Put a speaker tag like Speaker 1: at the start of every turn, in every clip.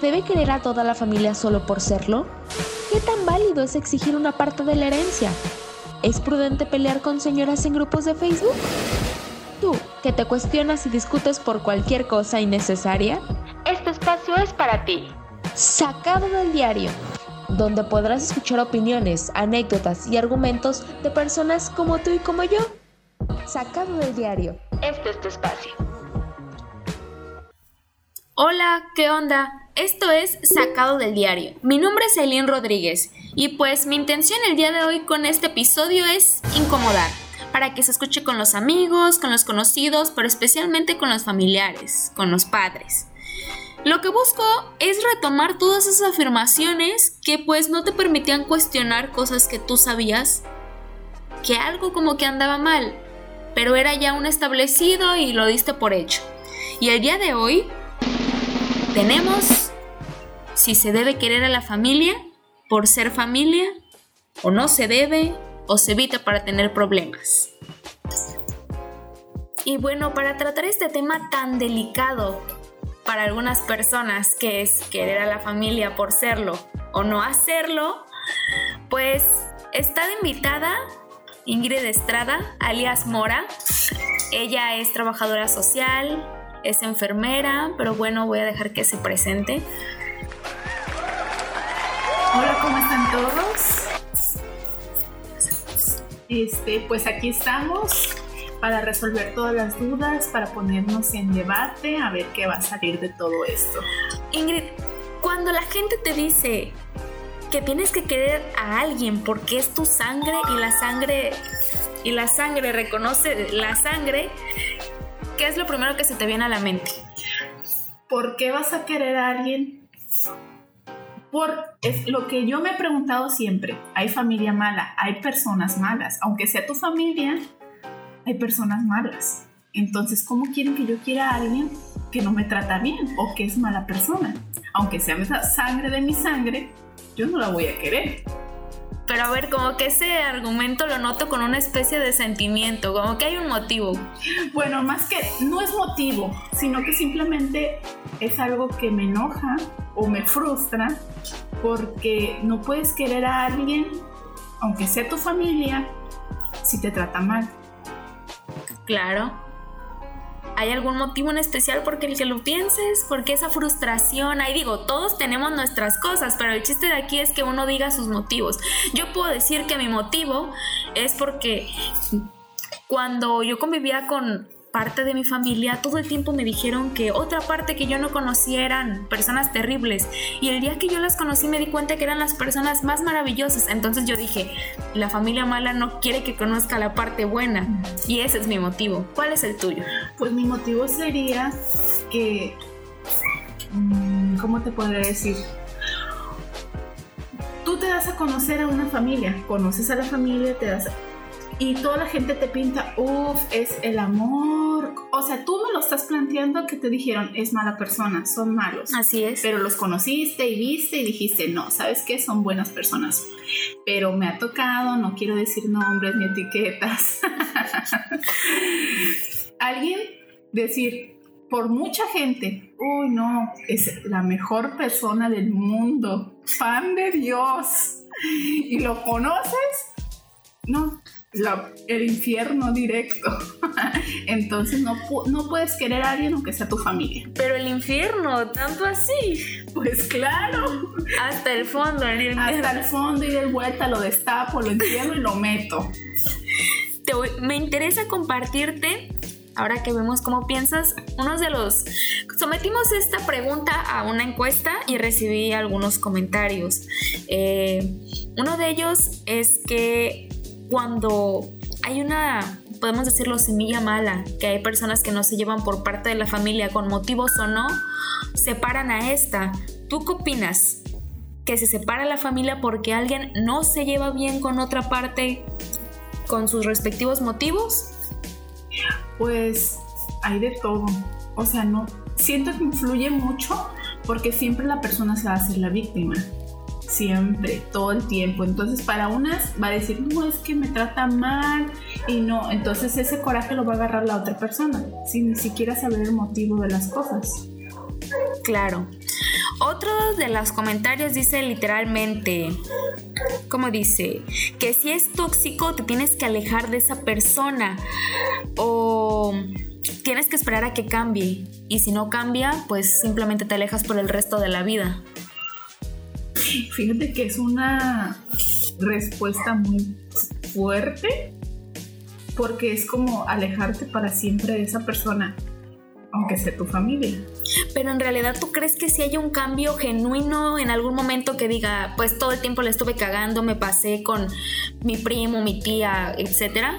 Speaker 1: debe querer a toda la familia solo por serlo? ¿Qué tan válido es exigir una parte de la herencia? ¿Es prudente pelear con señoras en grupos de Facebook? Tú, que te cuestionas y discutes por cualquier cosa innecesaria, este espacio es para ti. Sacado del diario, donde podrás escuchar opiniones, anécdotas y argumentos de personas como tú y como yo. Sacado del diario. Este es tu espacio.
Speaker 2: Hola, ¿qué onda? Esto es Sacado del Diario. Mi nombre es Eileen Rodríguez y pues mi intención el día de hoy con este episodio es incomodar, para que se escuche con los amigos, con los conocidos, pero especialmente con los familiares, con los padres. Lo que busco es retomar todas esas afirmaciones que pues no te permitían cuestionar cosas que tú sabías que algo como que andaba mal, pero era ya un establecido y lo diste por hecho. Y el día de hoy tenemos si se debe querer a la familia por ser familia o no se debe o se evita para tener problemas. Y bueno, para tratar este tema tan delicado para algunas personas, que es querer a la familia por serlo o no hacerlo, pues está invitada Ingrid Estrada, alias Mora. Ella es trabajadora social, es enfermera, pero bueno, voy a dejar que se presente.
Speaker 3: ¿Cómo están todos? Este, pues aquí estamos para resolver todas las dudas, para ponernos en debate, a ver qué va a salir de todo esto.
Speaker 2: Ingrid, cuando la gente te dice que tienes que querer a alguien porque es tu sangre y la sangre y la sangre reconoce la sangre, ¿qué es lo primero que se te viene a la mente?
Speaker 3: ¿Por qué vas a querer a alguien? Por es lo que yo me he preguntado siempre. Hay familia mala, hay personas malas. Aunque sea tu familia, hay personas malas. Entonces, ¿cómo quieren que yo quiera a alguien que no me trata bien o que es mala persona? Aunque sea sangre de mi sangre, yo no la voy a querer.
Speaker 2: Pero a ver, como que ese argumento lo noto con una especie de sentimiento, como que hay un motivo.
Speaker 3: Bueno, más que no es motivo, sino que simplemente es algo que me enoja o me frustra porque no puedes querer a alguien, aunque sea tu familia, si te trata mal.
Speaker 2: Claro. ¿Hay algún motivo en especial por el que lo pienses? Porque esa frustración? Ahí digo, todos tenemos nuestras cosas, pero el chiste de aquí es que uno diga sus motivos. Yo puedo decir que mi motivo es porque cuando yo convivía con parte de mi familia, todo el tiempo me dijeron que otra parte que yo no conocía eran personas terribles. Y el día que yo las conocí me di cuenta que eran las personas más maravillosas. Entonces yo dije, la familia mala no quiere que conozca la parte buena. Y ese es mi motivo. ¿Cuál es el tuyo?
Speaker 3: Pues mi motivo sería que... Mm, ¿Cómo te podría decir? Tú te das a conocer a una familia, conoces a la familia, te das y toda la gente te pinta, uff, es el amor. O sea, tú me lo estás planteando que te dijeron, es mala persona, son malos.
Speaker 2: Así es.
Speaker 3: Pero los conociste y viste y dijiste, no, ¿sabes qué? Son buenas personas. Pero me ha tocado, no quiero decir nombres ni etiquetas. Alguien decir, por mucha gente, uy, no, es la mejor persona del mundo, fan de Dios. Y lo conoces, no, el infierno directo. Entonces no, no puedes querer a alguien aunque sea tu familia.
Speaker 2: Pero el infierno, tanto así.
Speaker 3: Pues claro.
Speaker 2: Hasta el fondo, el
Speaker 3: Hasta el fondo y de vuelta lo destapo, lo entierro y lo meto.
Speaker 2: me interesa compartirte ahora que vemos cómo piensas, uno de los... Sometimos esta pregunta a una encuesta y recibí algunos comentarios. Eh, uno de ellos es que cuando hay una, podemos decirlo, semilla mala, que hay personas que no se llevan por parte de la familia con motivos o no, separan a esta. ¿Tú qué opinas? ¿Que se separa la familia porque alguien no se lleva bien con otra parte con sus respectivos motivos?
Speaker 3: Pues hay de todo. O sea, no, siento que influye mucho porque siempre la persona se va a hacer la víctima siempre, todo el tiempo. Entonces, para unas va a decir, no, es que me trata mal y no. Entonces, ese coraje lo va a agarrar la otra persona, sin ni siquiera saber el motivo de las cosas.
Speaker 2: Claro. Otro de los comentarios dice literalmente, ¿cómo dice? Que si es tóxico te tienes que alejar de esa persona o tienes que esperar a que cambie y si no cambia pues simplemente te alejas por el resto de la vida.
Speaker 3: Fíjate que es una respuesta muy fuerte porque es como alejarte para siempre de esa persona, aunque sea tu familia.
Speaker 2: Pero en realidad tú crees que si hay un cambio genuino en algún momento que diga, pues todo el tiempo le estuve cagando, me pasé con mi primo, mi tía, etcétera?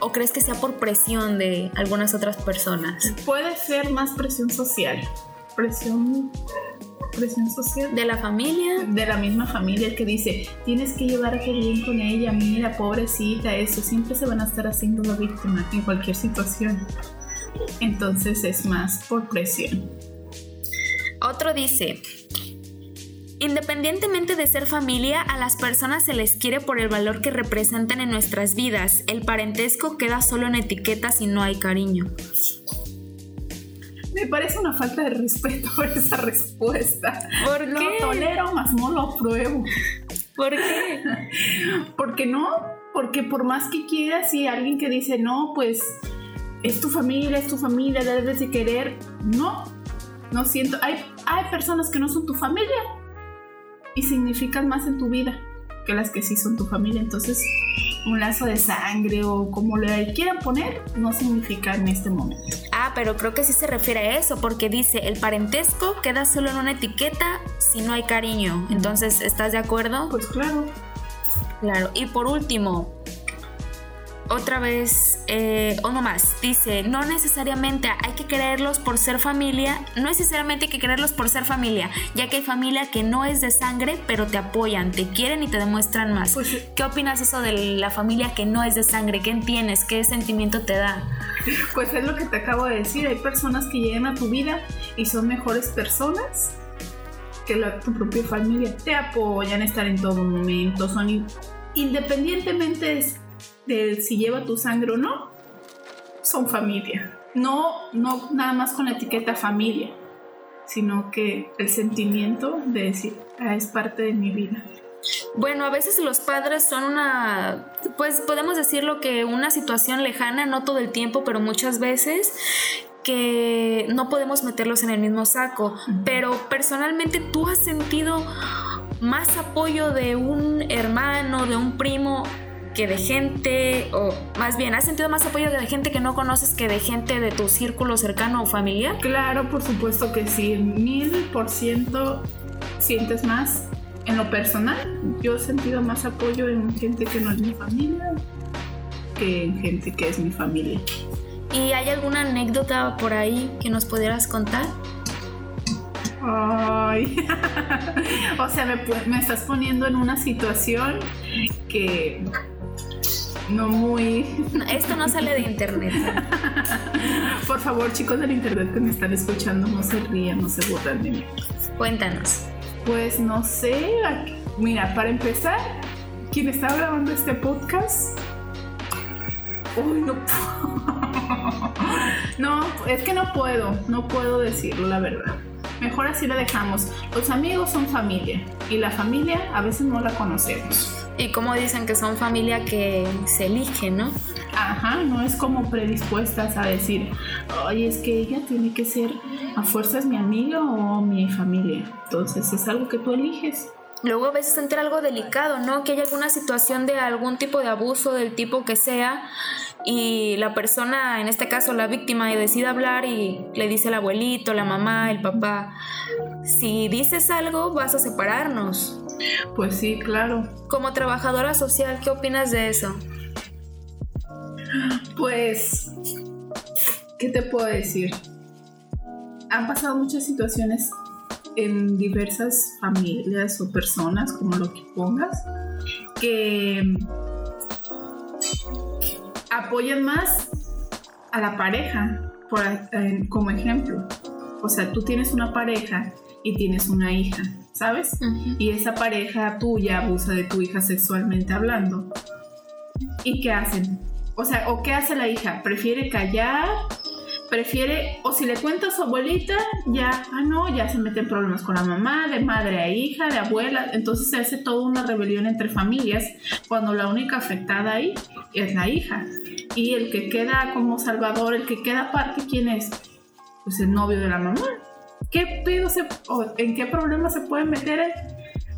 Speaker 2: ¿O crees que sea por presión de algunas otras personas?
Speaker 3: Puede ser más presión social. Presión presión social.
Speaker 2: ¿De la familia?
Speaker 3: De la misma familia que dice, tienes que llevarte bien con ella, mira, pobrecita, eso, siempre se van a estar haciendo la víctima en cualquier situación. Entonces es más por presión.
Speaker 2: Otro dice, Independientemente de ser familia, a las personas se les quiere por el valor que representan en nuestras vidas. El parentesco queda solo en etiquetas y no hay cariño.
Speaker 3: Me parece una falta de respeto esa respuesta.
Speaker 2: ¿Por
Speaker 3: lo
Speaker 2: qué?
Speaker 3: tolero, más no lo apruebo.
Speaker 2: ¿Por qué?
Speaker 3: Porque no, porque por más que quieras, si alguien que dice, no, pues es tu familia, es tu familia, debes de querer, no, no siento. Hay, hay personas que no son tu familia y significan más en tu vida que las que sí son tu familia. Entonces, un lazo de sangre o como le quieran poner, no significa en este momento.
Speaker 2: Ah, pero creo que sí se refiere a eso, porque dice, el parentesco queda solo en una etiqueta si no hay cariño. Entonces, ¿estás de acuerdo?
Speaker 3: Pues claro.
Speaker 2: Claro. Y por último, otra vez, eh, uno más, dice, no necesariamente hay que quererlos por ser familia, no necesariamente hay que quererlos por ser familia, ya que hay familia que no es de sangre, pero te apoyan, te quieren y te demuestran más.
Speaker 3: Pues,
Speaker 2: ¿Qué opinas eso de la familia que no es de sangre? ¿Qué entiendes? ¿Qué sentimiento te da?
Speaker 3: Pues es lo que te acabo de decir, hay personas que llegan a tu vida y son mejores personas que la, tu propia familia. Te apoyan, estar en todo momento, son in- independientemente de, de si lleva tu sangre o no, son familia. No, no nada más con la etiqueta familia, sino que el sentimiento de decir, ah, es parte de mi vida.
Speaker 2: Bueno, a veces los padres son una, pues podemos decirlo que una situación lejana, no todo el tiempo, pero muchas veces que no podemos meterlos en el mismo saco. Pero personalmente tú has sentido más apoyo de un hermano, de un primo que de gente, o más bien, has sentido más apoyo de gente que no conoces que de gente de tu círculo cercano o familiar.
Speaker 3: Claro, por supuesto que sí, mil por ciento sientes más. En lo personal, yo he sentido más apoyo en gente que no es mi familia que en gente que es mi familia.
Speaker 2: ¿Y hay alguna anécdota por ahí que nos pudieras contar?
Speaker 3: Ay, o sea, me, me estás poniendo en una situación que no muy...
Speaker 2: Esto no sale de internet.
Speaker 3: Por favor, chicos del internet que me están escuchando, no se rían, no se burlan de mí.
Speaker 2: Cuéntanos.
Speaker 3: Pues no sé, mira, para empezar, quien está grabando este podcast... Uy, no puedo. No, es que no puedo, no puedo decirlo, la verdad. Mejor así la dejamos. Los amigos son familia y la familia a veces no la conocemos.
Speaker 2: Y como dicen que son familia que se elige, ¿no?
Speaker 3: Ajá, no es como predispuestas a decir, ay, es que ella tiene que ser a fuerzas mi amiga o mi familia. Entonces es algo que tú eliges.
Speaker 2: Luego a veces entra algo delicado, ¿no? Que hay alguna situación de algún tipo de abuso, del tipo que sea, y la persona, en este caso la víctima, decide hablar y le dice al abuelito, la mamá, el papá, si dices algo vas a separarnos.
Speaker 3: Pues sí, claro.
Speaker 2: Como trabajadora social, ¿qué opinas de eso?
Speaker 3: Pues, ¿qué te puedo decir? Han pasado muchas situaciones en diversas familias o personas, como lo que pongas, que apoyan más a la pareja, por, eh, como ejemplo. O sea, tú tienes una pareja y tienes una hija, ¿sabes? y esa pareja tuya abusa de tu hija sexualmente hablando. ¿Y qué hacen? O sea, ¿o qué hace la hija? ¿Prefiere callar? Prefiere, o si le cuenta a su abuelita, ya, ah, no, ya se mete en problemas con la mamá, de madre a hija, de abuela, entonces se hace toda una rebelión entre familias, cuando la única afectada ahí es la hija. Y el que queda como salvador, el que queda aparte, ¿quién es? Pues el novio de la mamá. ¿Qué pedo se, o en qué problema se puede meter?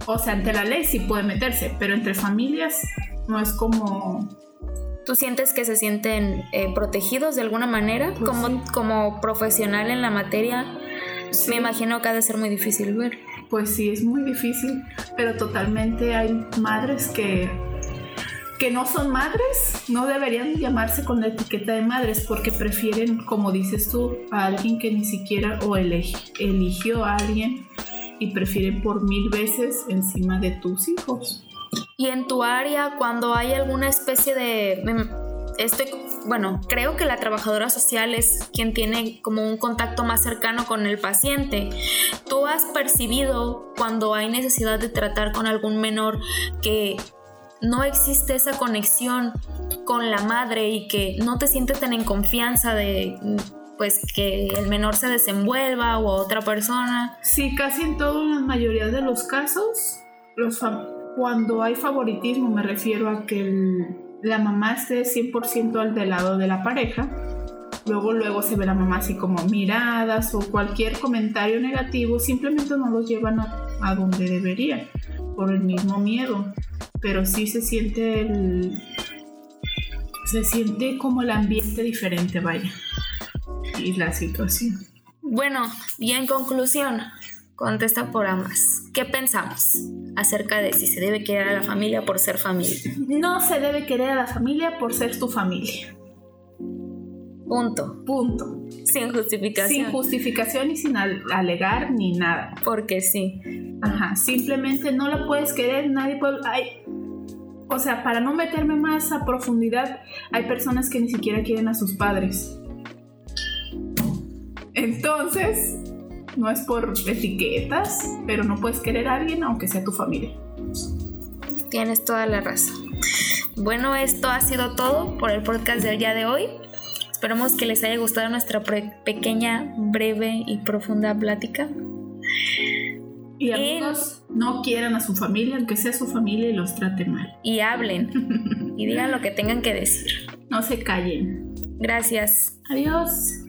Speaker 3: O sea, ante la ley sí puede meterse, pero entre familias no es como
Speaker 2: ¿Tú sientes que se sienten eh, protegidos de alguna manera?
Speaker 3: Pues
Speaker 2: como,
Speaker 3: sí.
Speaker 2: como profesional en la materia,
Speaker 3: Sí.
Speaker 2: me imagino que ha de ser muy difícil ver.
Speaker 3: Pues sí, es muy difícil, pero totalmente hay madres que, que no son madres, no deberían llamarse con la etiqueta de madres porque prefieren, como dices tú, a alguien que ni siquiera o eligió a alguien y prefieren por mil veces encima de tus hijos.
Speaker 2: Y en tu área, cuando hay alguna especie de... em, Estoy, bueno, creo que la trabajadora social es quien tiene como un contacto más cercano con el paciente. ¿Tú has percibido cuando hay necesidad de tratar con algún menor que no existe esa conexión con la madre y que no te sientes tan en confianza de pues que el menor se desenvuelva o otra persona?
Speaker 3: Sí, casi en toda la mayoría de los casos, los fam- cuando hay favoritismo me refiero a que la mamá esté 100% al del lado de la pareja. Luego, luego se ve la mamá así como miradas o cualquier comentario negativo, simplemente no los llevan a, a donde debería, por el mismo miedo. Pero sí se siente el... Se siente como el ambiente diferente, vaya. Y la situación.
Speaker 2: Bueno, y en conclusión, contesta por ambas. ¿Qué pensamos acerca de si se debe querer a la familia por ser familia?
Speaker 3: No se debe querer a la familia por ser tu familia.
Speaker 2: Punto.
Speaker 3: Punto.
Speaker 2: Sin justificación.
Speaker 3: Sin justificación y sin al- alegar ni nada.
Speaker 2: Porque sí.
Speaker 3: Ajá. Simplemente no la puedes querer, nadie puede. Ay, o sea, para no meterme más a profundidad, hay personas que ni siquiera quieren a sus padres. Entonces, no es por etiquetas, pero no puedes querer a alguien aunque sea tu familia.
Speaker 2: Tienes toda la razón. Bueno, esto ha sido todo por el podcast del día de hoy. Esperamos que les haya gustado nuestra pequeña, breve y profunda plática.
Speaker 3: Y amigos, no quieran a su familia, aunque sea su familia y los trate mal.
Speaker 2: Y hablen y digan lo que tengan que decir.
Speaker 3: No se callen.
Speaker 2: Gracias.
Speaker 3: Adiós.